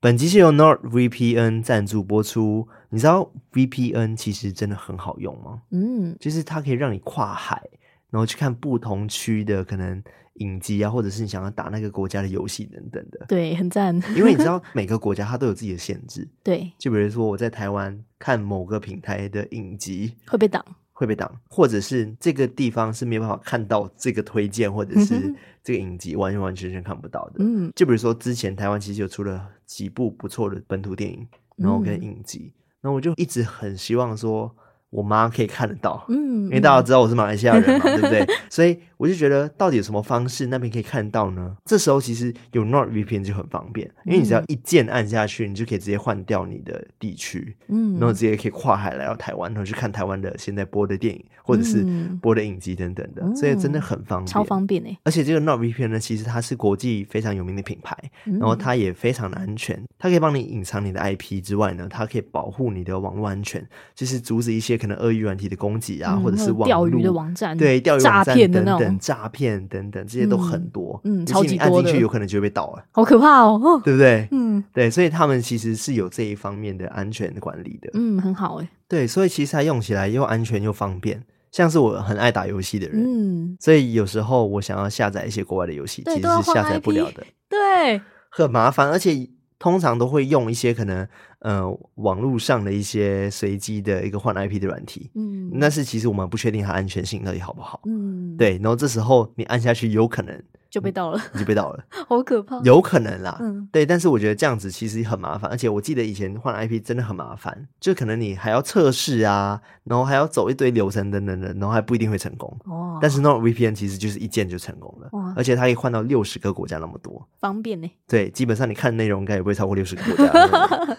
本集是由 NordVPN 赞助播出。你知道 VPN 其实真的很好用吗？嗯，就是它可以让你跨海，然后去看不同区的可能影集啊，或者是你想要打那个国家的游戏等等的。对，很赞。因为你知道每个国家它都有自己的限制。对，就比如说我在台湾看某个平台的影集会被挡。会被挡，或者是这个地方是没有办法看到这个推荐，或者是这个影集完完全全看不到的。嗯，就比如说之前台湾其实有出了几部不错的本土电影，然后跟影集，那、嗯、我就一直很希望说。我妈可以看得到，嗯，因为大家知道我是马来西亚人嘛，对不对？所以我就觉得，到底有什么方式那边可以看到呢？这时候其实有 NordVPN 就很方便，因为你只要一键按下去，你就可以直接换掉你的地区，嗯，然后直接可以跨海来到台湾，然后去看台湾的现在播的电影或者是播的影集等等的，所以真的很方便，超方便诶。而且这个 NordVPN 呢，其实它是国际非常有名的品牌，然后它也非常的安全，它可以帮你隐藏你的 IP 之外呢，它可以保护你的网络安全，就是阻止一些可能恶意软体的攻击啊，或者是网钓鱼的网站，对，钓鱼网站等等，诈骗等等，这些都很多。嗯，超级按进去有可能就会被盗了，好可怕哦，对不对？嗯，对，所以他们其实是有这一方面的安全的管理的。嗯，很好哎。对，所以其实它用起来又安全又方便。像是我很爱打游戏的人，嗯，所以有时候我想要下载一些国外的游戏，其实是下载不了的，对，很麻烦，而且。通常都会用一些可能呃网络上的一些随机的一个换 IP 的软体，嗯，但是其实我们不确定它安全性到底好不好，嗯，对，然后这时候你按下去有可能。就被盗了，你就被盗了，好可怕。有可能啦，嗯，对，但是我觉得这样子其实很麻烦，而且我记得以前换 IP 真的很麻烦，就可能你还要测试啊，然后还要走一堆流程等等等，然后还不一定会成功。哦，但是 NordVPN 其实就是一键就成功了，哇，而且它可以换到六十个国家那么多，方便呢。对，基本上你看的内容应该也不会超过六十个国家。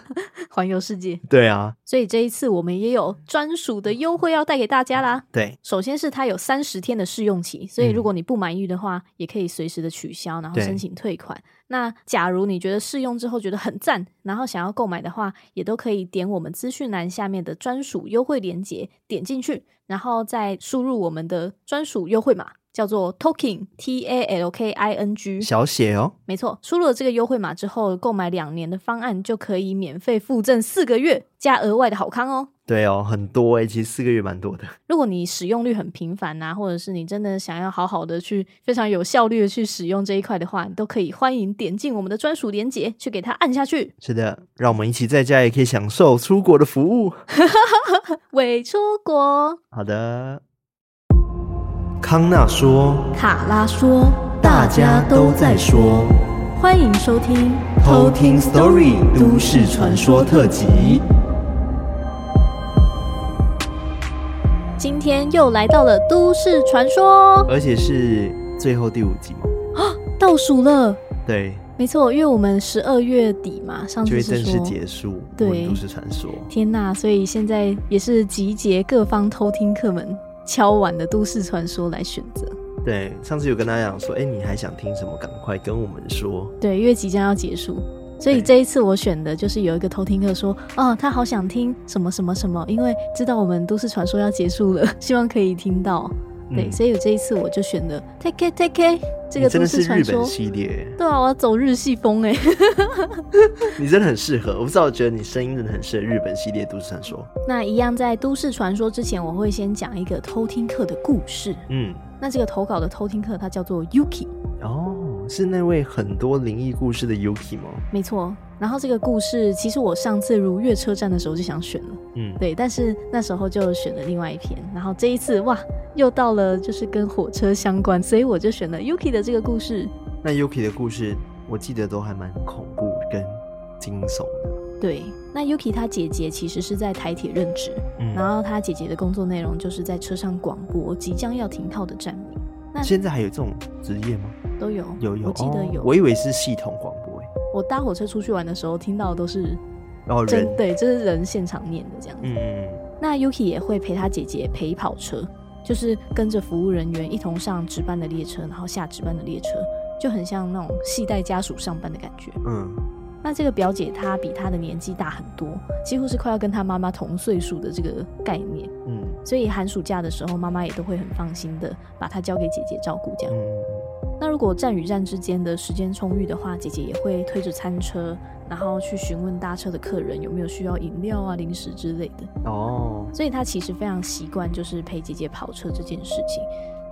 环游世界，对啊，所以这一次我们也有专属的优惠要带给大家啦。对，首先是它有三十天的试用期，所以如果你不满意的话，嗯、也可以随时的取消，然后申请退款。那假如你觉得试用之后觉得很赞，然后想要购买的话，也都可以点我们资讯栏下面的专属优惠链接，点进去，然后再输入我们的专属优惠码。叫做 Talking T A L K I N G 小写哦，没错。输入了这个优惠码之后，购买两年的方案就可以免费附赠四个月加额外的好康哦。对哦，很多诶，其实四个月蛮多的。如果你使用率很频繁呐、啊，或者是你真的想要好好的去非常有效率的去使用这一块的话，你都可以欢迎点进我们的专属链接去给它按下去。是的，让我们一起在家也可以享受出国的服务，伪出国。好的。康纳说，卡拉说，大家都在说，欢迎收听偷听 Story 都市传说特辑。今天又来到了都市传说，而且是最后第五集吗？啊，倒数了。对，没错，因为我们十二月底嘛，上次是说就会正式结束。对，都市传说。天哪，所以现在也是集结各方偷听客们。敲碗的都市传说来选择。对，上次有跟大家讲说，哎、欸，你还想听什么？赶快跟我们说。对，因为即将要结束，所以这一次我选的就是有一个偷听客说，哦，他好想听什么什么什么，因为知道我们都市传说要结束了，希望可以听到。对，嗯、所以这一次我就选了 Take it, Take it 这个。真的是日本系列。对啊，我要走日系风哎。你真的很适合，我不知道，我觉得你声音真的很适合日本系列都市传说。那一样在都市传说之前，我会先讲一个偷听课的故事。嗯，那这个投稿的偷听课它叫做 Yuki。哦，是那位很多灵异故事的 Yuki 吗？没错。然后这个故事，其实我上次如月车站的时候就想选了，嗯，对，但是那时候就选了另外一篇。然后这一次，哇，又到了就是跟火车相关，所以我就选了 Yuki 的这个故事。那 Yuki 的故事，我记得都还蛮恐怖跟惊悚的。对，那 Yuki 他姐姐其实是在台铁任职，嗯，然后他姐姐的工作内容就是在车上广播即将要停靠的站名。那现在还有这种职业吗？都有，有有，我记得有。哦，我以为是系统广播。我搭火车出去玩的时候，听到的都是哦，人对，这、就是人现场念的这样子。嗯嗯。那 Yuki 也会陪他姐姐陪跑车，就是跟着服务人员一同上值班的列车，然后下值班的列车，就很像那种系带家属上班的感觉。嗯。那这个表姐她比她的年纪大很多，几乎是快要跟她妈妈同岁数的这个概念。嗯。所以寒暑假的时候，妈妈也都会很放心的把她交给姐姐照顾这样。嗯。那如果站与站之间的时间充裕的话，姐姐也会推着餐车，然后去询问搭车的客人有没有需要饮料啊、零食之类的。哦，所以她其实非常习惯就是陪姐姐跑车这件事情。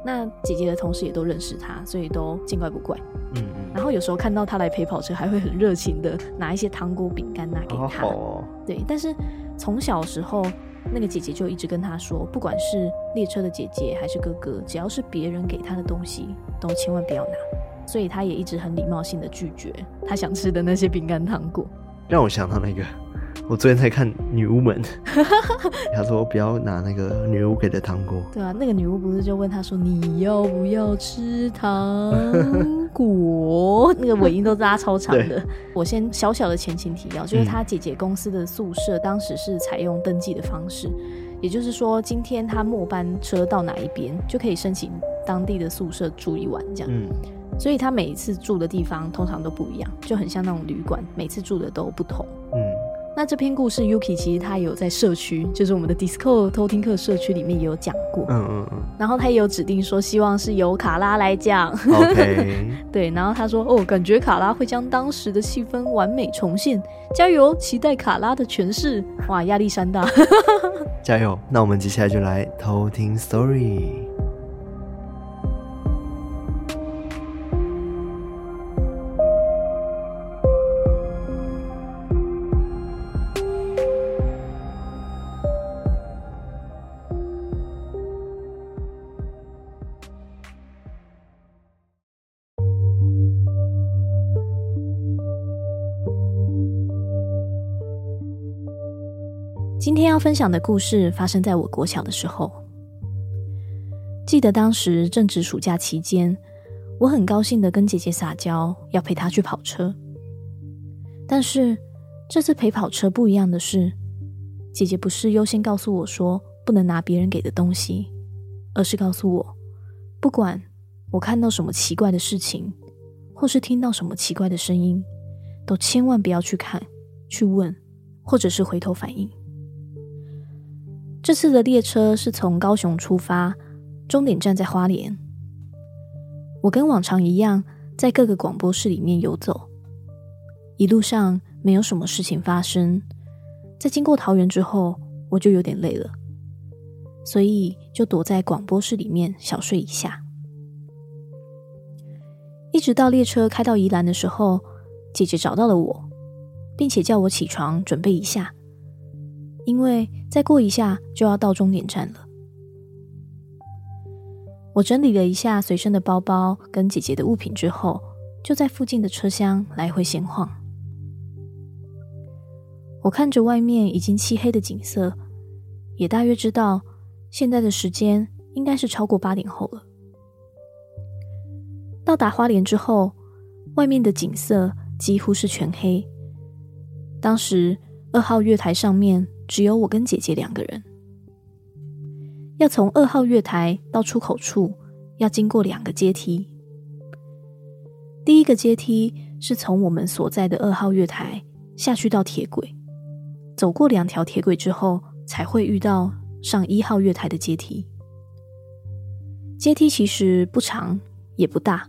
那姐姐的同事也都认识他，所以都见怪不怪。嗯嗯。然后有时候看到他来陪跑车，还会很热情的拿一些糖果、饼干拿给她。哦。对，但是从小时候。那个姐姐就一直跟他说，不管是列车的姐姐还是哥哥，只要是别人给他的东西，都千万不要拿。所以他也一直很礼貌性的拒绝他想吃的那些饼干糖果。让我想到那个。我昨天才看女巫们，他说不要拿那个女巫给的糖果。对啊，那个女巫不是就问他说，你要不要吃糖 果？那个尾音都拉超长的。我先小小的前情提要，就是他姐姐公司的宿舍当时是采用登记的方式，也就是说今天他末班车到哪一边就可以申请当地的宿舍住一晚这样。嗯，所以他每一次住的地方通常都不一样，就很像那种旅馆，每次住的都不同。嗯。那这篇故事，Yuki 其实他有在社区，就是我们的 Discord 偷听课社区里面也有讲过。嗯嗯嗯。然后他也有指定说，希望是由卡拉来讲。OK。对，然后他说，哦，感觉卡拉会将当时的气氛完美重现，加油，期待卡拉的诠释。哇，压力山大。加油！那我们接下来就来偷听 Story。分享的故事发生在我国小的时候。记得当时正值暑假期间，我很高兴的跟姐姐撒娇，要陪她去跑车。但是这次陪跑车不一样的是，姐姐不是优先告诉我说不能拿别人给的东西，而是告诉我，不管我看到什么奇怪的事情，或是听到什么奇怪的声音，都千万不要去看、去问，或者是回头反应。这次的列车是从高雄出发，终点站在花莲。我跟往常一样，在各个广播室里面游走。一路上没有什么事情发生，在经过桃园之后，我就有点累了，所以就躲在广播室里面小睡一下。一直到列车开到宜兰的时候，姐姐找到了我，并且叫我起床准备一下。因为再过一下就要到终点站了，我整理了一下随身的包包跟姐姐的物品之后，就在附近的车厢来回闲晃。我看着外面已经漆黑的景色，也大约知道现在的时间应该是超过八点后了。到达花莲之后，外面的景色几乎是全黑。当时二号月台上面。只有我跟姐姐两个人，要从二号月台到出口处，要经过两个阶梯。第一个阶梯是从我们所在的二号月台下去到铁轨，走过两条铁轨之后，才会遇到上一号月台的阶梯。阶梯其实不长也不大，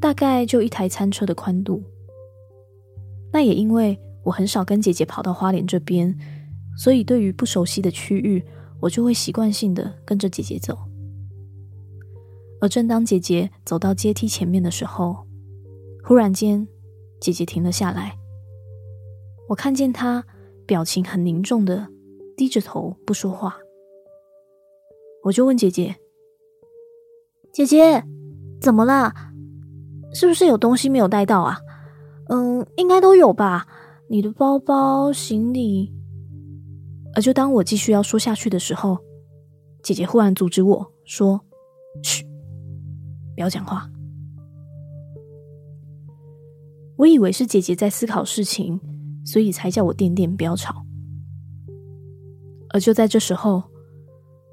大概就一台餐车的宽度。那也因为。我很少跟姐姐跑到花莲这边，所以对于不熟悉的区域，我就会习惯性的跟着姐姐走。而正当姐姐走到阶梯前面的时候，忽然间，姐姐停了下来。我看见她表情很凝重的低着头不说话，我就问姐姐：“姐姐，怎么了？是不是有东西没有带到啊？嗯，应该都有吧。”你的包包、行李，而就当我继续要说下去的时候，姐姐忽然阻止我说：“嘘，不要讲话。”我以为是姐姐在思考事情，所以才叫我垫垫，不要吵。而就在这时候，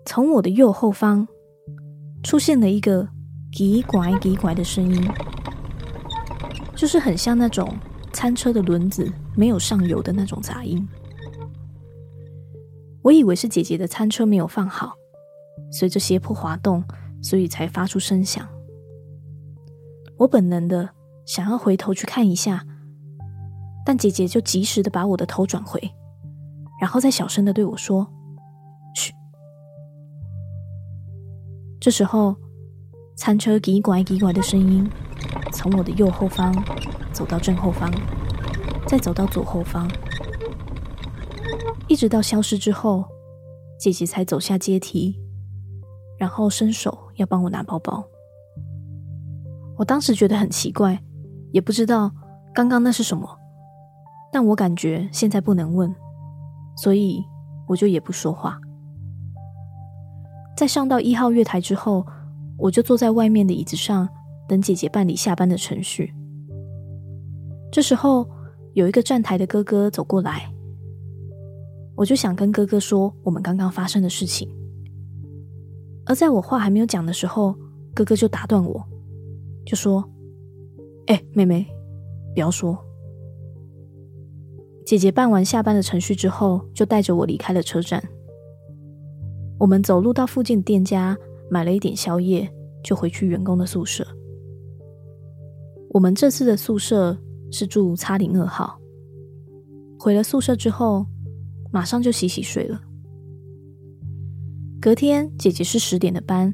从我的右后方出现了一个“叽拐叽拐”的声音，就是很像那种餐车的轮子。没有上油的那种杂音，我以为是姐姐的餐车没有放好，随着斜坡滑动，所以才发出声响。我本能的想要回头去看一下，但姐姐就及时的把我的头转回，然后再小声的对我说：“嘘。”这时候，餐车叽拐叽拐的声音从我的右后方走到正后方，再走到左后方，一直到消失之后，姐姐才走下阶梯，然后伸手要帮我拿包包。我当时觉得很奇怪，也不知道刚刚那是什么，但我感觉现在不能问，所以我就也不说话。在上到一号月台之后，我就坐在外面的椅子上等姐姐办理下班的程序。这时候有一个站台的哥哥走过来，我就想跟哥哥说我们刚刚发生的事情，而在我话还没有讲的时候，哥哥就打断我。就说：“哎、妹妹，不要说。”姐姐办完下班的程序之后，就带着我离开了车站。我们走路到附近的店家，买了一点宵夜，就回去员工的宿舍。我们这次的宿舍是住叉零二号。回了宿舍之后，马上就洗洗睡了。隔天，姐姐是十点的班。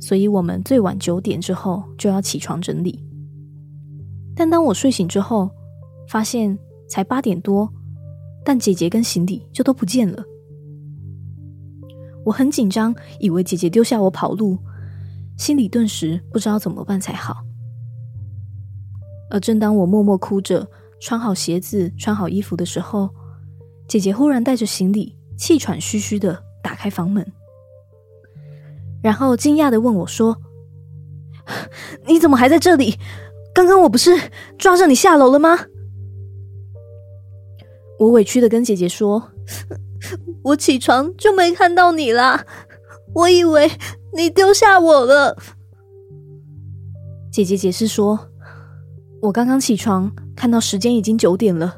所以我们最晚九点之后就要起床整理，但当我睡醒之后，发现才八点多，但姐姐跟行李就都不见了。我很紧张，以为姐姐丢下我跑路，心里顿时不知道怎么办才好。而正当我默默哭着穿好鞋子、穿好衣服的时候，姐姐忽然带着行李，气喘吁吁的打开房门。然后惊讶的问我说：“你怎么还在这里？刚刚我不是抓着你下楼了吗？”我委屈的跟姐姐说：“我起床就没看到你啦，我以为你丢下我了。”姐姐解释说：“我刚刚起床，看到时间已经九点了，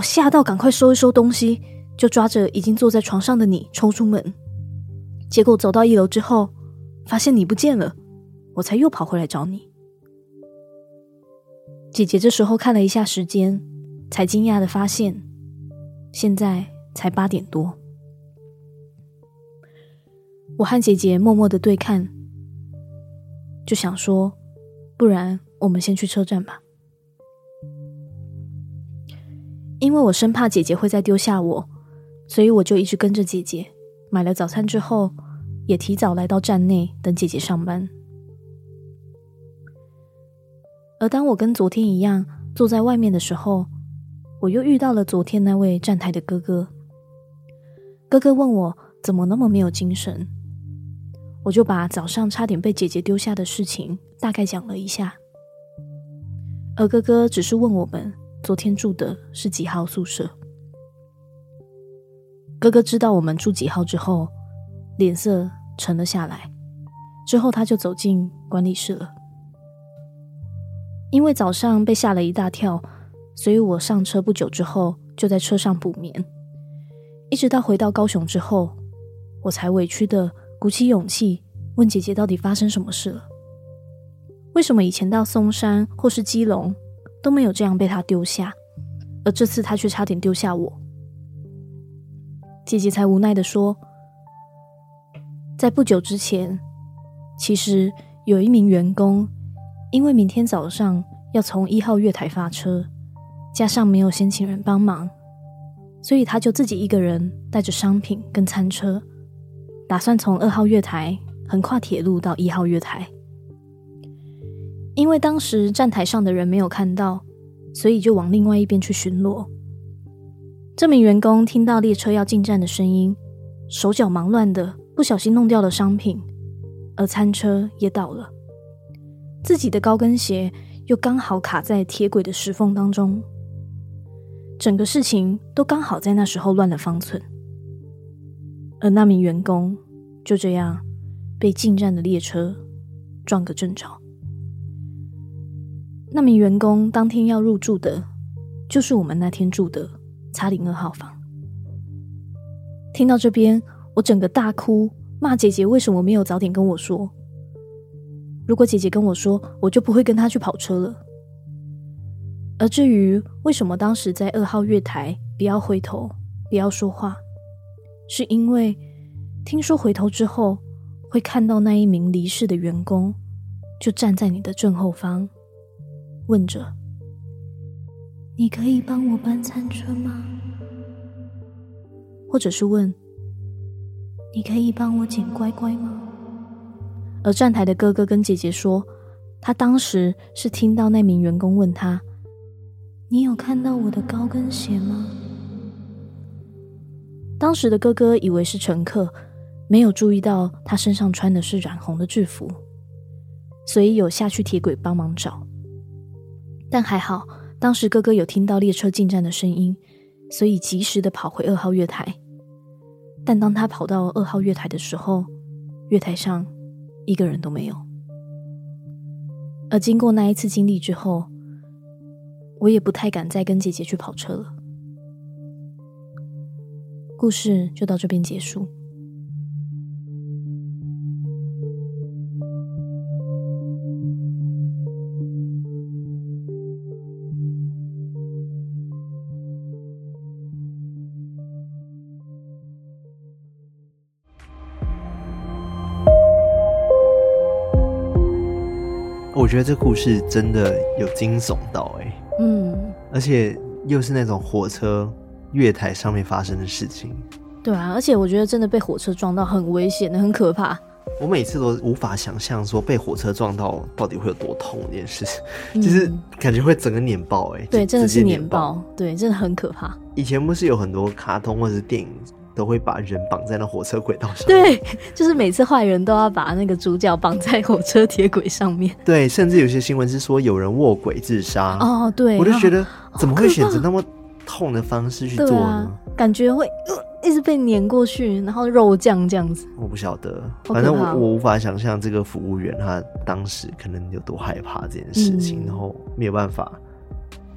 我吓到赶快收一收东西，就抓着已经坐在床上的你冲出门。”结果走到一楼之后，发现你不见了，我才又跑回来找你。姐姐这时候看了一下时间，才惊讶的发现，现在才八点多。我和姐姐默默的对看，就想说，不然我们先去车站吧。因为我生怕姐姐会再丢下我，所以我就一直跟着姐姐。买了早餐之后，也提早来到站内等姐姐上班。而当我跟昨天一样坐在外面的时候，我又遇到了昨天那位站台的哥哥。哥哥问我怎么那么没有精神，我就把早上差点被姐姐丢下的事情大概讲了一下。而哥哥只是问我们昨天住的是几号宿舍。哥哥知道我们住几号之后，脸色沉了下来。之后他就走进管理室了。因为早上被吓了一大跳，所以我上车不久之后就在车上补眠，一直到回到高雄之后，我才委屈的鼓起勇气问姐姐到底发生什么事了。为什么以前到松山或是基隆都没有这样被他丢下，而这次他却差点丢下我？姐姐才无奈地说：“在不久之前，其实有一名员工，因为明天早上要从一号月台发车，加上没有先请人帮忙，所以他就自己一个人带着商品跟餐车，打算从二号月台横跨铁路到一号月台。因为当时站台上的人没有看到，所以就往另外一边去巡逻。”这名员工听到列车要进站的声音，手脚忙乱的，不小心弄掉了商品，而餐车也倒了，自己的高跟鞋又刚好卡在铁轨的石缝当中，整个事情都刚好在那时候乱了方寸，而那名员工就这样被进站的列车撞个正着。那名员工当天要入住的，就是我们那天住的。叉零二号房。听到这边，我整个大哭，骂姐姐为什么没有早点跟我说。如果姐姐跟我说，我就不会跟她去跑车了。而至于为什么当时在二号月台不要回头、不要说话，是因为听说回头之后会看到那一名离世的员工就站在你的正后方，问着：“你可以帮我搬餐车吗？”或者是问：“你可以帮我捡乖乖吗？”而站台的哥哥跟姐姐说，他当时是听到那名员工问他：“你有看到我的高跟鞋吗？”当时的哥哥以为是乘客，没有注意到他身上穿的是染红的制服，所以有下去铁轨帮忙找。但还好，当时哥哥有听到列车进站的声音，所以及时的跑回二号月台。但当他跑到二号月台的时候，月台上，一个人都没有。而经过那一次经历之后，我也不太敢再跟姐姐去跑车了。故事就到这边结束。觉得这故事真的有惊悚到哎、欸，嗯，而且又是那种火车月台上面发生的事情，对啊，而且我觉得真的被火车撞到很危险的，很可怕。我每次都无法想象说被火车撞到到底会有多痛这件事，嗯、就是感觉会整个碾爆哎、欸，对，真的是碾爆，对，真的很可怕。以前不是有很多卡通或者是电影。都会把人绑在那火车轨道上。对，就是每次坏人都要把那个主角绑在火车铁轨上面。对，甚至有些新闻是说有人卧轨自杀。哦，对，我就觉得怎么会选择那么痛的方式去做呢？啊、感觉会、呃、一直被碾过去，然后肉酱这样子。我不晓得，反正我我无法想象这个服务员他当时可能有多害怕这件事情，嗯、然后没有办法，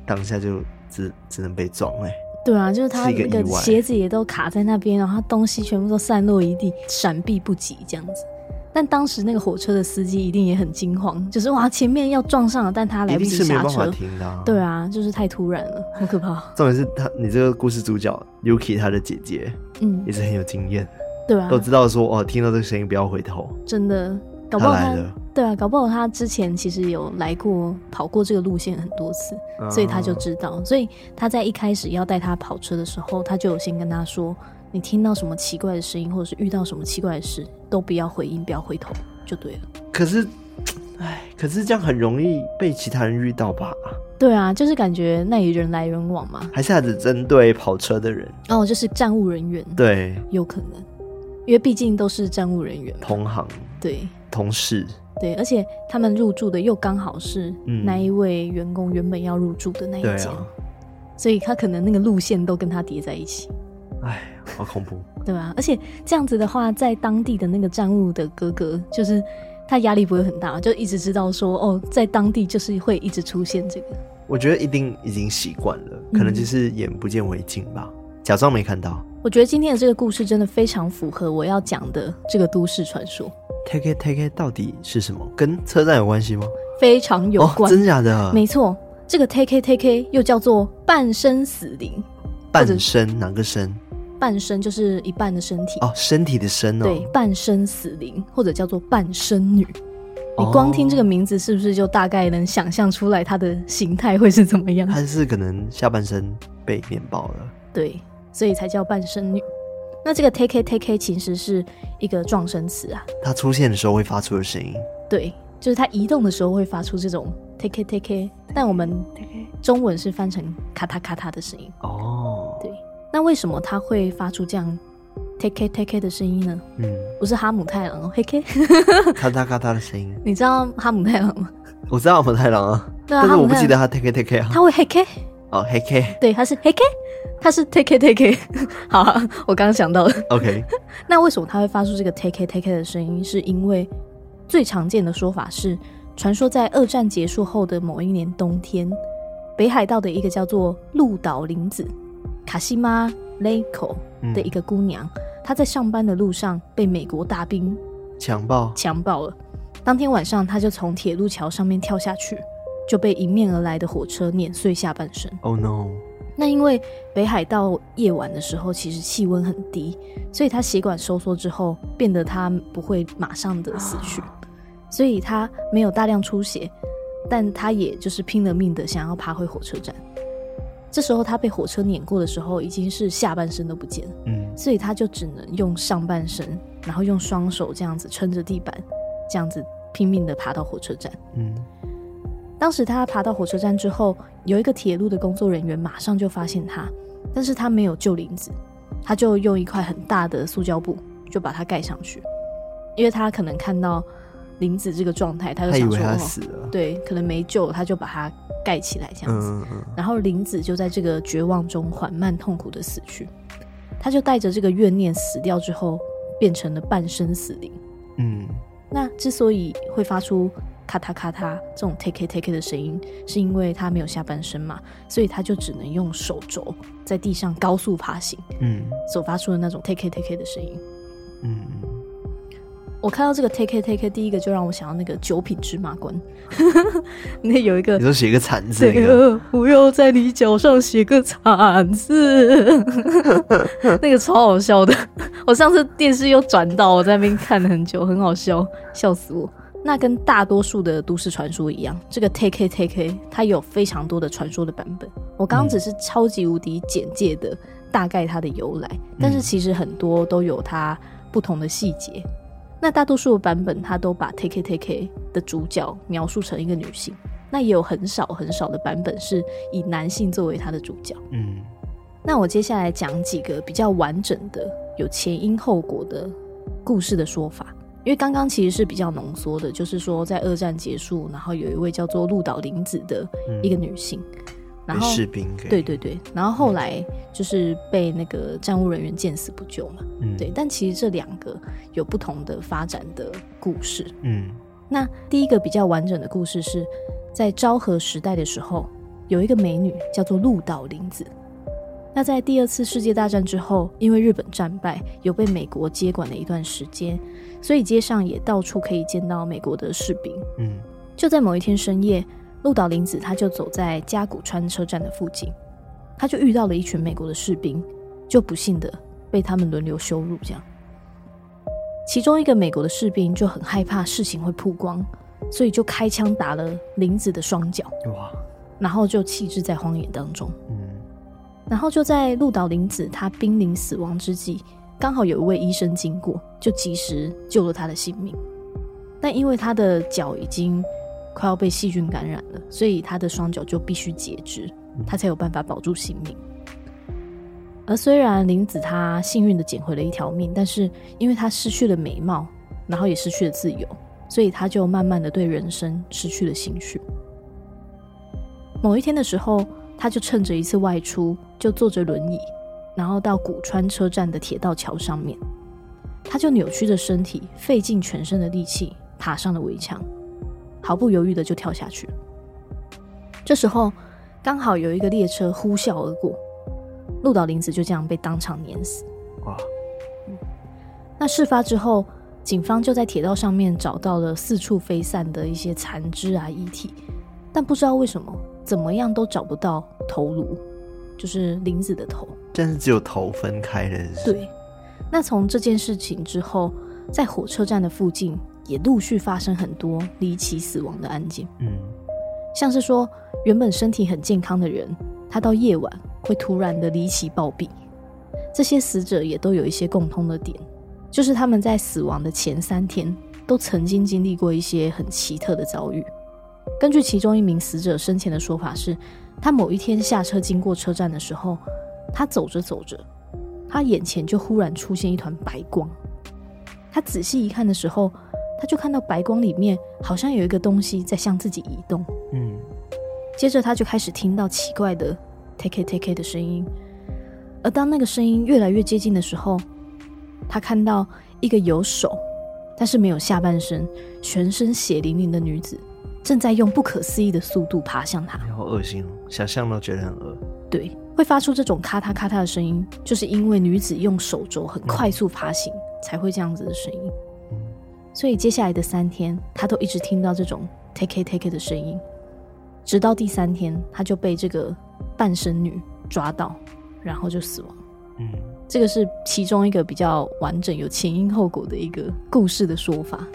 当下就只只能被撞哎、欸。对啊，就是他那个鞋子也都卡在那边，然后东西全部都散落一地，闪避不及这样子。但当时那个火车的司机一定也很惊慌，就是哇，前面要撞上了，但他来不及下车。啊对啊，就是太突然了，好可怕。重点是他，你这个故事主角 Yuki 他的姐姐，嗯，也是很有经验，对啊，都知道说哦，听到这个声音不要回头，真的。搞不好他，他来了，对啊，搞不好他之前其实有来过，跑过这个路线很多次，嗯、所以他就知道。所以他在一开始要带他跑车的时候，他就有先跟他说：“你听到什么奇怪的声音，或者是遇到什么奇怪的事，都不要回应，不要回头，就对了。”可是，哎，可是这样很容易被其他人遇到吧？对啊，就是感觉那里人来人往嘛。还是他只针对跑车的人？哦，就是站务人员。对，有可能，因为毕竟都是站务人员，同行。对。同事对，而且他们入住的又刚好是那一位员工原本要入住的那一间，嗯啊、所以他可能那个路线都跟他叠在一起。哎，好恐怖，对吧？而且这样子的话，在当地的那个站务的哥哥，就是他压力不会很大，就一直知道说哦，在当地就是会一直出现这个。我觉得一定已经习惯了，可能就是眼不见为净吧，嗯、假装没看到。我觉得今天的这个故事真的非常符合我要讲的这个都市传说。Take it, take it 到底是什么？跟车站有关系吗？非常有关，哦、真假的？没错，这个 take it, take it 又叫做半身死灵。半身哪个身？半身就是一半的身体哦，身体的身哦。对，半身死灵或者叫做半生女。你光听这个名字，是不是就大概能想象出来它的形态会是怎么样？它是可能下半身被面包了？对，所以才叫半生女。那这个 take it take it 其实是一个撞声词啊，它出现的时候会发出的声音，对，就是它移动的时候会发出这种 take it take it，但我们中文是翻成咔嗒咔嗒的声音。哦，对，那为什么它会发出这样 take it take it 的声音呢？嗯，不是哈姆太郎哦，嘿嘿，咔嗒咔嗒的声音，你知道哈姆太郎吗？我知道哈姆太郎啊，对啊，但是我不记得他 take it take it 啊，他会嘿嘿，哦嘿嘿，对，他是嘿嘿。它是 take it take it，好、啊，我刚刚想到了。OK，那为什么它会发出这个 take it take it 的声音？是因为最常见的说法是，传说在二战结束后的某一年冬天，北海道的一个叫做鹿岛林子卡西玛雷口的一个姑娘，她、嗯、在上班的路上被美国大兵强暴，强暴了。当天晚上，她就从铁路桥上面跳下去，就被迎面而来的火车碾碎下半身。Oh no！那因为北海道夜晚的时候其实气温很低，所以他血管收缩之后，变得他不会马上的死去，所以他没有大量出血，但他也就是拼了命的想要爬回火车站。这时候他被火车碾过的时候，已经是下半身都不见了，嗯，所以他就只能用上半身，然后用双手这样子撑着地板，这样子拼命的爬到火车站，嗯。当时他爬到火车站之后，有一个铁路的工作人员马上就发现他，但是他没有救林子，他就用一块很大的塑胶布就把它盖上去，因为他可能看到林子这个状态，他就想说他死了，哦，对，可能没救，他就把它。盖起来这样子，嗯嗯、然后林子就在这个绝望中缓慢痛苦的死去，他就带着这个怨念死掉之后，变成了半身死灵。嗯，那之所以会发出咔嗒咔嗒这种 take take 的声音，是因为他没有下半身嘛，所以他就只能用手肘在地上高速爬行，嗯，所发出的那种 take take 的声音，嗯。我看到这个 take take 第一个就让我想到那个九品芝麻官，那有一个你说写个惨字，不要在你脚上写个惨字，那个超好笑的。我上次电视又转到，我在那边看了很久，很好笑，笑死我。那跟大多数的都市传说一样，这个 take 它有非常多的传说的版本。我刚刚只是超级无敌简介的大概它的由来，但是其实很多都有它不同的细节。那大多数的版本，它都把 Take 的主角描述成一个女性。那也有很少很少的版本是以男性作为它的主角。嗯，那我接下来讲几个比较完整的、有前因后果的故事的说法。因为刚刚其实是比较浓缩的，就是说在二战结束，然后有一位叫做鹿岛玲子的一个女性。嗯然后士兵对对对，然后后来就是被那个站务人员见死不救嘛。嗯，对。但其实这两个有不同的发展的故事。嗯，那第一个比较完整的故事是在昭和时代的时候，有一个美女叫做鹿岛玲子。那在第二次世界大战之后，因为日本战败，有被美国接管了一段时间，所以街上也到处可以见到美国的士兵。嗯，就在某一天深夜。鹿岛玲子，他就走在加古川车站的附近，他就遇到了一群美国的士兵，就不幸的被他们轮流羞辱。这样，其中一个美国的士兵就很害怕事情会曝光，所以就开枪打了玲子的双脚，哇，然后就弃置在荒野当中。嗯，然后就在鹿岛玲子他濒临死亡之际，刚好有一位医生经过，就及时救了他的性命。但因为他的脚已经快要被细菌感染了，所以他的双脚就必须截肢，他才有办法保住性命。而虽然玲子她幸运的捡回了一条命，但是因为她失去了美貌，然后也失去了自由，所以她就慢慢的对人生失去了兴趣。某一天的时候，她就趁着一次外出，就坐着轮椅，然后到古川车站的铁道桥上面，他就扭曲着身体，费尽全身的力气爬上了围墙。毫不犹豫的就跳下去。这时候刚好有一个列车呼啸而过，鹿岛玲子就这样被当场碾死。哇！那事发之后，警方就在铁道上面找到了四处飞散的一些残肢啊遗体，但不知道为什么，怎么样都找不到头颅，就是林子的头。但是只有头分开了。对。那从这件事情之后，在火车站的附近。也陆续发生很多离奇死亡的案件，嗯，像是说原本身体很健康的人，他到夜晚会突然的离奇暴毙。这些死者也都有一些共通的点，就是他们在死亡的前三天都曾经经历过一些很奇特的遭遇。根据其中一名死者生前的说法是，他某一天下车经过车站的时候，他走着走着，他眼前就忽然出现一团白光，他仔细一看的时候。他就看到白光里面好像有一个东西在向自己移动，嗯，接着他就开始听到奇怪的 “take it take it” 的声音，而当那个声音越来越接近的时候，他看到一个有手但是没有下半身、全身血淋淋的女子正在用不可思议的速度爬向他，好恶心哦，想象都觉得很恶。对，会发出这种咔嗒咔嗒的声音，就是因为女子用手肘很快速爬行才会这样子的声音。所以接下来的三天，他都一直听到这种 “take take” 的声音，直到第三天，他就被这个半身女抓到，然后就死亡。嗯，这个是其中一个比较完整、有前因后果的一个故事的说法。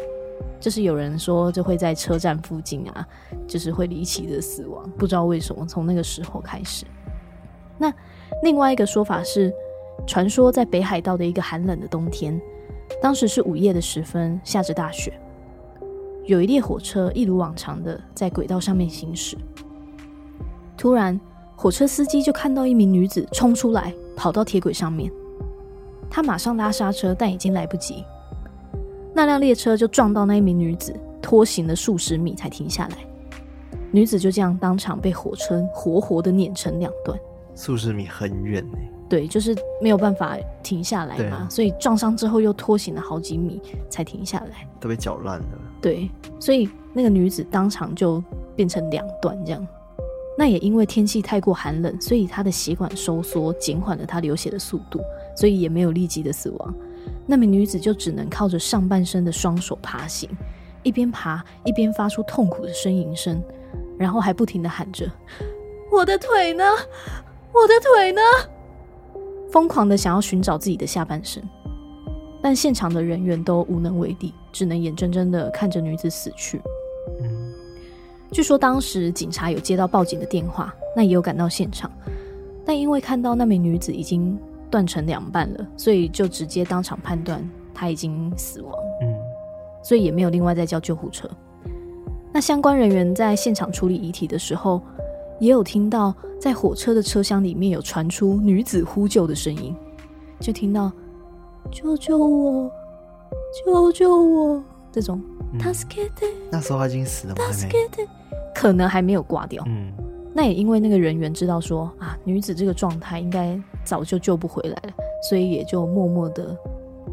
就是有人说，就会在车站附近啊，就是会离奇的死亡，不知道为什么从那个时候开始。那另外一个说法是，传说在北海道的一个寒冷的冬天，当时是午夜的时分，下着大雪，有一列火车一如往常的在轨道上面行驶。突然，火车司机就看到一名女子冲出来，跑到铁轨上面，他马上拉刹车，但已经来不及。那辆列车就撞到那一名女子，拖行了数十米才停下来。女子就这样当场被火车活活的碾成两段。数十米很远呢。对，就是没有办法停下来嘛，啊、所以撞伤之后又拖行了好几米才停下来，都被搅烂了。对，所以那个女子当场就变成两段这样。那也因为天气太过寒冷，所以她的血管收缩，减缓了她流血的速度，所以也没有立即的死亡。那名女子就只能靠着上半身的双手爬行，一边爬一边发出痛苦的呻吟声，然后还不停地喊着：“我的腿呢？我的腿呢？”疯狂地想要寻找自己的下半身，但现场的人员都无能为力，只能眼睁睁地看着女子死去。据说当时警察有接到报警的电话，那也有赶到现场，但因为看到那名女子已经断成两半了，所以就直接当场判断他已经死亡。嗯，所以也没有另外再叫救护车。那相关人员在现场处理遗体的时候，也有听到在火车的车厢里面有传出女子呼救的声音，就听到“救救我，救救我”这种。嗯，那时候他已经死了吗？可能还没有挂掉。嗯。那也因为那个人员知道说啊，女子这个状态应该早就救不回来了，所以也就默默的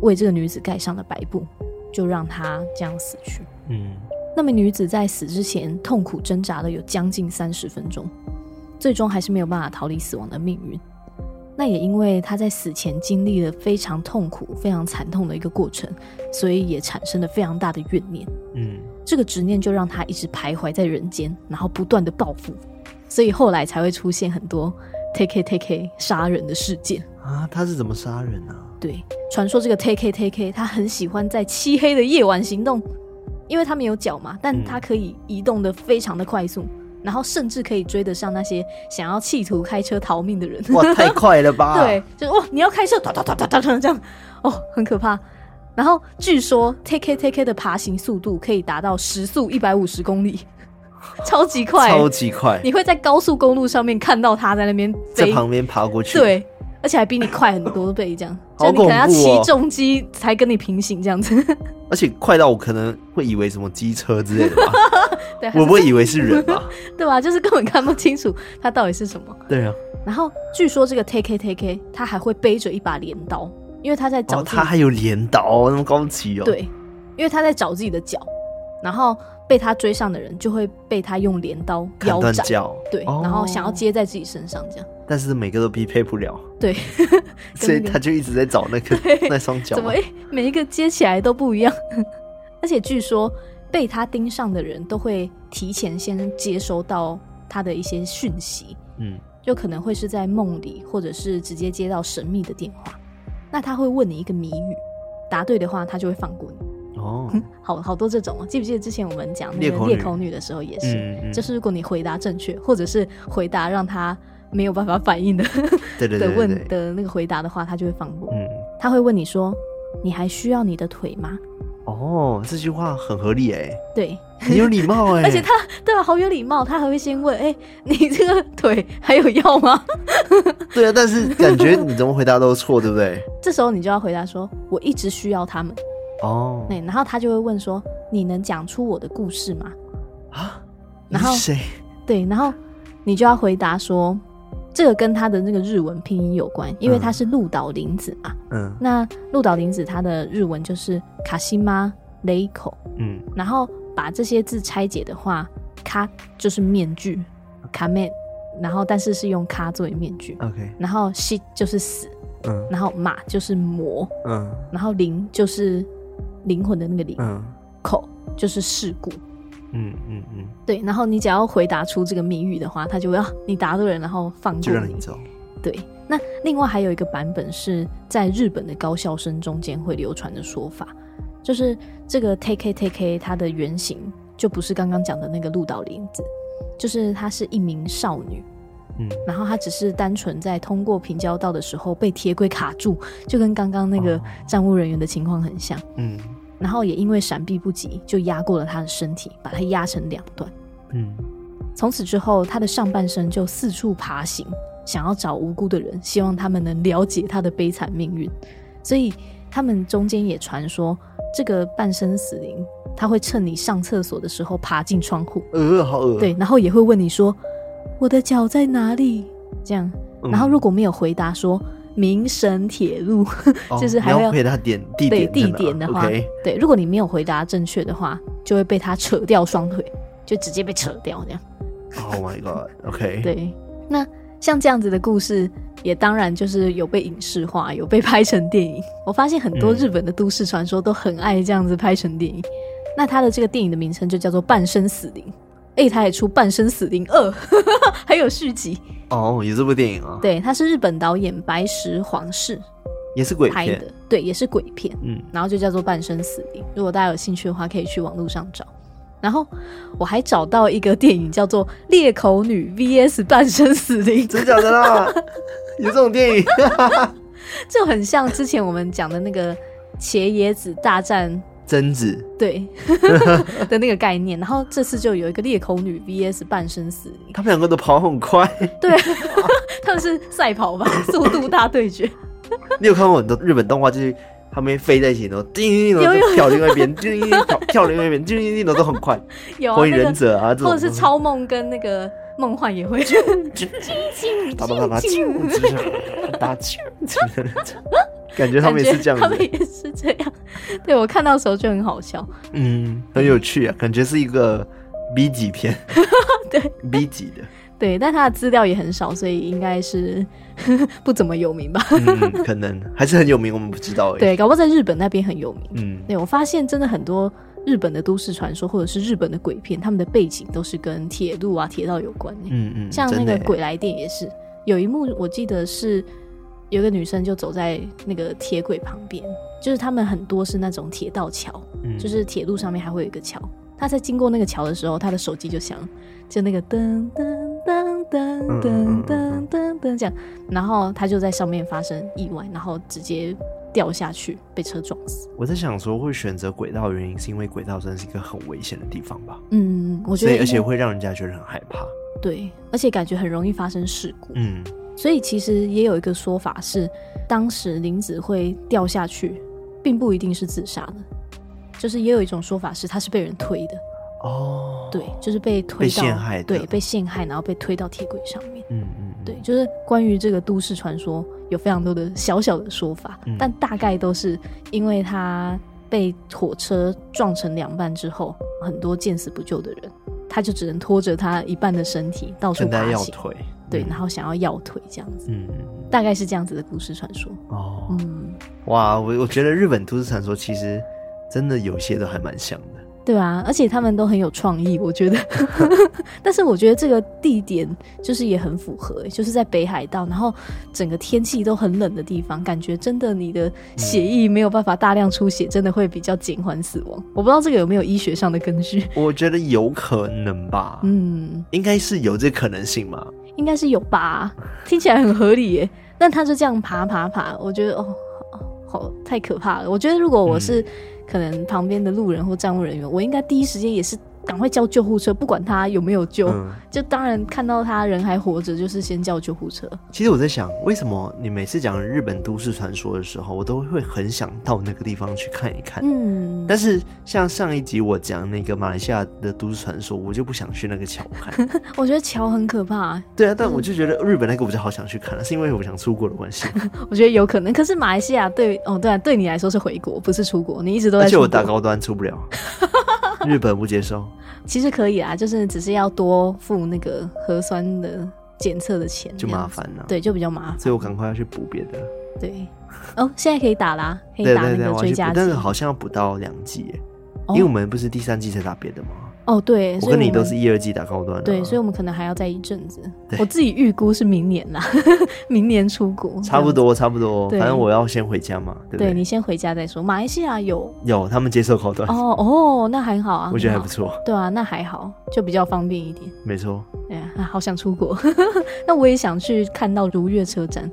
为这个女子盖上了白布，就让她这样死去。嗯，那么女子在死之前痛苦挣扎了有将近三十分钟，最终还是没有办法逃离死亡的命运。那也因为她在死前经历了非常痛苦、非常惨痛的一个过程，所以也产生了非常大的怨念。嗯，这个执念就让她一直徘徊在人间，然后不断的报复。所以后来才会出现很多 take take 杀人的事件啊！他是怎么杀人呢、啊？对，传说这个 take take 他很喜欢在漆黑的夜晚行动，因为他没有脚嘛，但他可以移动的非常的快速，嗯、然后甚至可以追得上那些想要企图开车逃命的人。哇，太快了吧！对，就是哇，你要开车，哒哒哒哒哒这样，哦，很可怕。然后据说 take take 的爬行速度可以达到时速一百五十公里。超级快，超级快！你会在高速公路上面看到他在那边在旁边爬过去，对，而且还比你快很多倍，这样，就你可能要骑重机才跟你平行这样子，而且快到我可能会以为什么机车之类的吧，对，我不会以为是人吧，对吧？就是根本看不清楚他到底是什么，对啊。然后据说这个 take take 他还会背着一把镰刀，因为他在找，他还有镰刀那么高级哦，对，因为他在找自己的脚，然后。被他追上的人就会被他用镰刀腰斩，脚。对，哦、然后想要接在自己身上这样，但是每个都匹配不了，对，所以他就一直在找那个 那双脚，怎么每一个接起来都不一样？而且据说被他盯上的人都会提前先接收到他的一些讯息，嗯，就可能会是在梦里，或者是直接接到神秘的电话，那他会问你一个谜语，答对的话他就会放过你。哦，好好多这种，记不记得之前我们讲那个裂口女的时候也是，嗯嗯、就是如果你回答正确，或者是回答让他没有办法反应的，对对对，对 的问的那个回答的话，他就会放过。嗯，他会问你说：“你还需要你的腿吗？”哦，这句话很合理哎，对，很有礼貌哎，而且他对啊，好有礼貌，他还会先问：“哎、欸，你这个腿还有要吗？”对啊，但是感觉你怎么回答都错，对不对？这时候你就要回答说：“我一直需要他们。”哦，对，然后他就会问说：“你能讲出我的故事吗？”啊，然后谁？对，然后你就要回答说：“这个跟他的那个日文拼音有关，因为他是鹿岛林子嘛。”嗯，那鹿岛林子他的日文就是卡西玛雷口。嗯，然后把这些字拆解的话，卡就是面具，卡面，然后但是是用卡作为面具。OK，然后西就是死，嗯，然后马就是魔，嗯，然后灵就是。灵魂的那个灵，嗯，口就是事故，嗯嗯嗯，对。然后你只要回答出这个谜语的话，他就会啊，你答对了，然后放过你，就让你走。对。那另外还有一个版本是在日本的高校生中间会流传的说法，就是这个 Take Take 它的原型就不是刚刚讲的那个鹿岛玲子，就是她是一名少女。嗯，然后他只是单纯在通过平交道的时候被铁轨卡住，就跟刚刚那个站务人员的情况很像。嗯，然后也因为闪避不及，就压过了他的身体，把他压成两段。嗯，从此之后，他的上半身就四处爬行，想要找无辜的人，希望他们能了解他的悲惨命运。所以他们中间也传说，这个半身死灵他会趁你上厕所的时候爬进窗户。呃，好恶。对，然后也会问你说。我的脚在哪里？这样，然后如果没有回答说明神铁路，嗯、就是还要，要回答点地点地点的话.对，如果你没有回答正确的话，就会被他扯掉双腿，就直接被扯掉这样。Oh my god！OK，、okay. 对，那像这样子的故事，也当然就是有被影视化，有被拍成电影。我发现很多日本的都市传说都很爱这样子拍成电影。嗯、那他的这个电影的名称就叫做《半生死灵》。哎，他也出《半生死灵二》，还有续集哦，有这部电影啊？对，他是日本导演白石皇士，也是鬼片拍的，对，也是鬼片。嗯，然后就叫做《半生死灵》。如果大家有兴趣的话，可以去网络上找。然后我还找到一个电影叫做《裂口女 VS 半生死灵》，真的假的啦？有这种电影，就很像之前我们讲的那个茄椰子大战。贞子。对 的那个概念，然后这次就有一个裂口女 VS 半身死。灵，他们两个都跑很快，对，他们是赛跑吧，速度大对决。你有看过很多日本动画，就是他们飞在一起，然后叮叮叮，然后跳另外一边，叮叮跳跳另外一边，叮叮叮，都很快。有火影忍者啊，或者是超梦跟那个梦幻也会，打打打打，打打感觉他们也是这样，他们也是这样。对，我看到的时候就很好笑，嗯，很有趣啊，感觉是一个 B 级片，对，B 级的，对，但他的资料也很少，所以应该是 不怎么有名吧？嗯，可能还是很有名，我们不知道。对，搞不好在日本那边很有名。嗯，对，我发现真的很多日本的都市传说或者是日本的鬼片，他们的背景都是跟铁路啊、铁道有关。嗯嗯，像那个《鬼来电》也是有一幕，我记得是。有个女生就走在那个铁轨旁边，就是他们很多是那种铁道桥，嗯、就是铁路上面还会有一个桥。她在经过那个桥的时候，她的手机就响，就那个噔噔噔噔噔噔噔噔这样，然后她就在上面发生意外，然后直接掉下去被车撞死。我在想说，会选择轨道的原因是因为轨道真的是一个很危险的地方吧？嗯，我觉得，而且会让人家觉得很害怕。对，而且感觉很容易发生事故。嗯。所以其实也有一个说法是，当时林子会掉下去，并不一定是自杀的，就是也有一种说法是他是被人推的。哦，对，就是被推到被陷害，对，被陷害，然后被推到铁轨上面。嗯嗯，对，就是关于这个都市传说有非常多的小小的说法，嗯、但大概都是因为他被火车撞成两半之后，很多见死不救的人，他就只能拖着他一半的身体到处爬行。对，然后想要要腿这样子，嗯，大概是这样子的故事传说。哦，嗯，哇，我我觉得日本都市传说其实真的有些都还蛮像的。对啊，而且他们都很有创意，我觉得。但是我觉得这个地点就是也很符合，就是在北海道，然后整个天气都很冷的地方，感觉真的你的血液没有办法大量出血，真的会比较减缓死亡。我不知道这个有没有医学上的根据。我觉得有可能吧，嗯，应该是有这可能性嘛。应该是有吧，听起来很合理耶。但他就这样爬爬爬，我觉得哦，好太可怕了。我觉得如果我是可能旁边的路人或站务人员，我应该第一时间也是。赶快叫救护车，不管他有没有救，嗯、就当然看到他人还活着，就是先叫救护车。其实我在想，为什么你每次讲日本都市传说的时候，我都会很想到那个地方去看一看。嗯，但是像上一集我讲那个马来西亚的都市传说，我就不想去那个桥看。我觉得桥很可怕。对啊，但我就觉得日本那个我就好想去看了，是因为我想出国的关系。我觉得有可能，可是马来西亚对哦对啊，对你来说是回国，不是出国，你一直都在。而且我打高端出不了。日本不接受，其实可以啊，就是只是要多付那个核酸的检测的钱，就麻烦了。对，就比较麻烦，所以我赶快要去补别的。对，哦，现在可以打啦，可以打那个追加，但是好像要补到两季耶，因为我们不是第三季才打别的吗？哦，对，我跟你都是一二季打高端的，对，所以我们可能还要再一阵子。我自己预估是明年啦，明年出国，差不多，差不多。反正我要先回家嘛，对不对？你先回家再说。马来西亚有有，他们接受高端。哦哦，那还好啊，我觉得还不错。对啊，那还好，就比较方便一点。没错。哎呀，好想出国，那我也想去看到如月车站。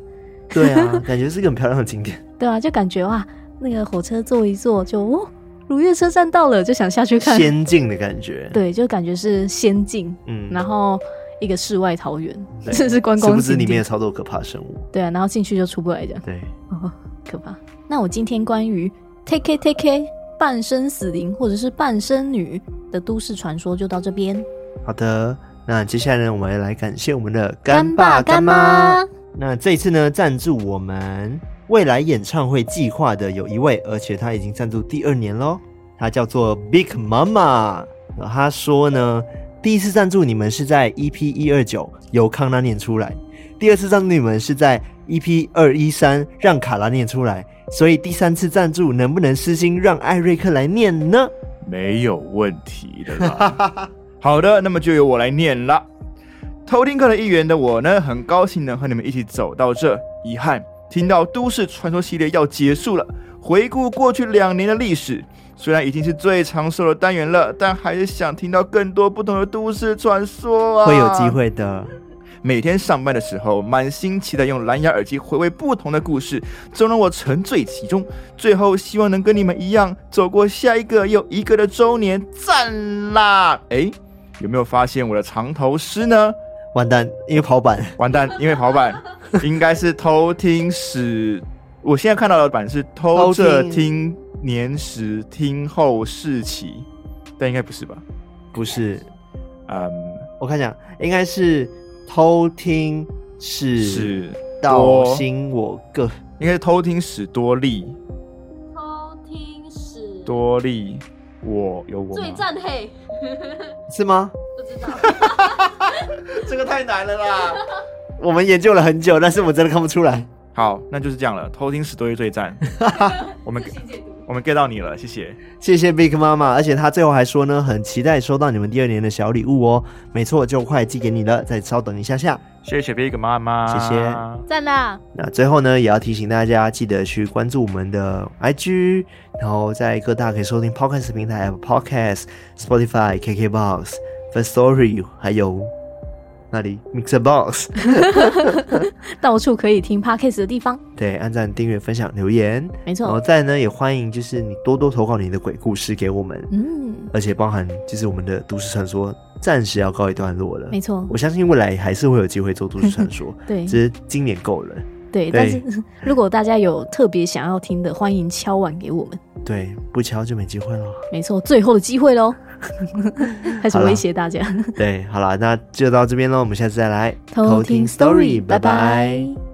对啊，感觉是个很漂亮的景点。对啊，就感觉哇，那个火车坐一坐就哦。如月车站到了，就想下去看仙境的感觉。对，就感觉是仙境。嗯，然后一个世外桃源，这是观光。是不是里面有超多可怕生物？对啊，然后进去就出不来，这样。对，哦，可怕。那我今天关于 Take Take 半生死灵或者是半生女的都市传说就到这边。好的，那接下来呢，我们来感谢我们的干爸干妈。那这一次呢，赞助我们。未来演唱会计划的有一位，而且他已经赞助第二年喽。他叫做 Big Mama。他说呢，第一次赞助你们是在 EP 一二九，由康纳念出来；第二次赞助你们是在 EP 二一三，让卡拉念出来。所以第三次赞助能不能私心让艾瑞克来念呢？没有问题的啦。好的，那么就由我来念了。偷听课的一员的我呢，很高兴能和你们一起走到这。遗憾。听到都市传说系列要结束了，回顾过去两年的历史，虽然已经是最长寿的单元了，但还是想听到更多不同的都市传说啊！会有机会的。每天上班的时候，满心期待用蓝牙耳机回味不同的故事，总让我沉醉其中。最后，希望能跟你们一样，走过下一个又一个的周年，赞啦！哎，有没有发现我的藏头诗呢？完蛋，因为跑板。完蛋，因为跑版。应该是偷听史，我现在看到的版是偷着听年史听后事起，但应该不是吧？不是，嗯，我看一下，应该是偷听史道心我个，应该是偷听史多利，偷听史多利我有我最赞嘿，是吗？不知道，这个太难了啦。我们研究了很久，但是我真的看不出来。好，那就是这样了。偷听史多利最赞，我们我们 get 到你了，谢谢，谢谢 Big 妈妈。而且他最后还说呢，很期待收到你们第二年的小礼物哦。没错，就快寄给你了，再稍等一下下。谢谢 Big 妈妈，谢谢，赞啦。那最后呢，也要提醒大家，记得去关注我们的 IG，然后在各大可以收听 Podcast 平台，Apple Podcast、Spotify、KKBox、Firstory，还有。那里？Mixer Box，到处可以听 Podcast 的地方。对，按赞、订阅、分享、留言，没错。然后再呢，也欢迎就是你多多投稿你的鬼故事给我们。嗯，而且包含就是我们的都市传说，暂时要告一段落了。没错，我相信未来还是会有机会做都市传说。对，只是今年够了。对，但是如果大家有特别想要听的，欢迎敲碗给我们。对，不敲就没机会了。没错，最后的机会喽。开始威胁大家。对，好了，那就到这边喽。我们下次再来偷听 story，拜拜。